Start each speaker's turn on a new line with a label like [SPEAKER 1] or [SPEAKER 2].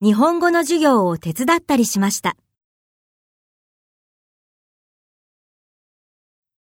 [SPEAKER 1] 日本語の授業を手伝ったりしました。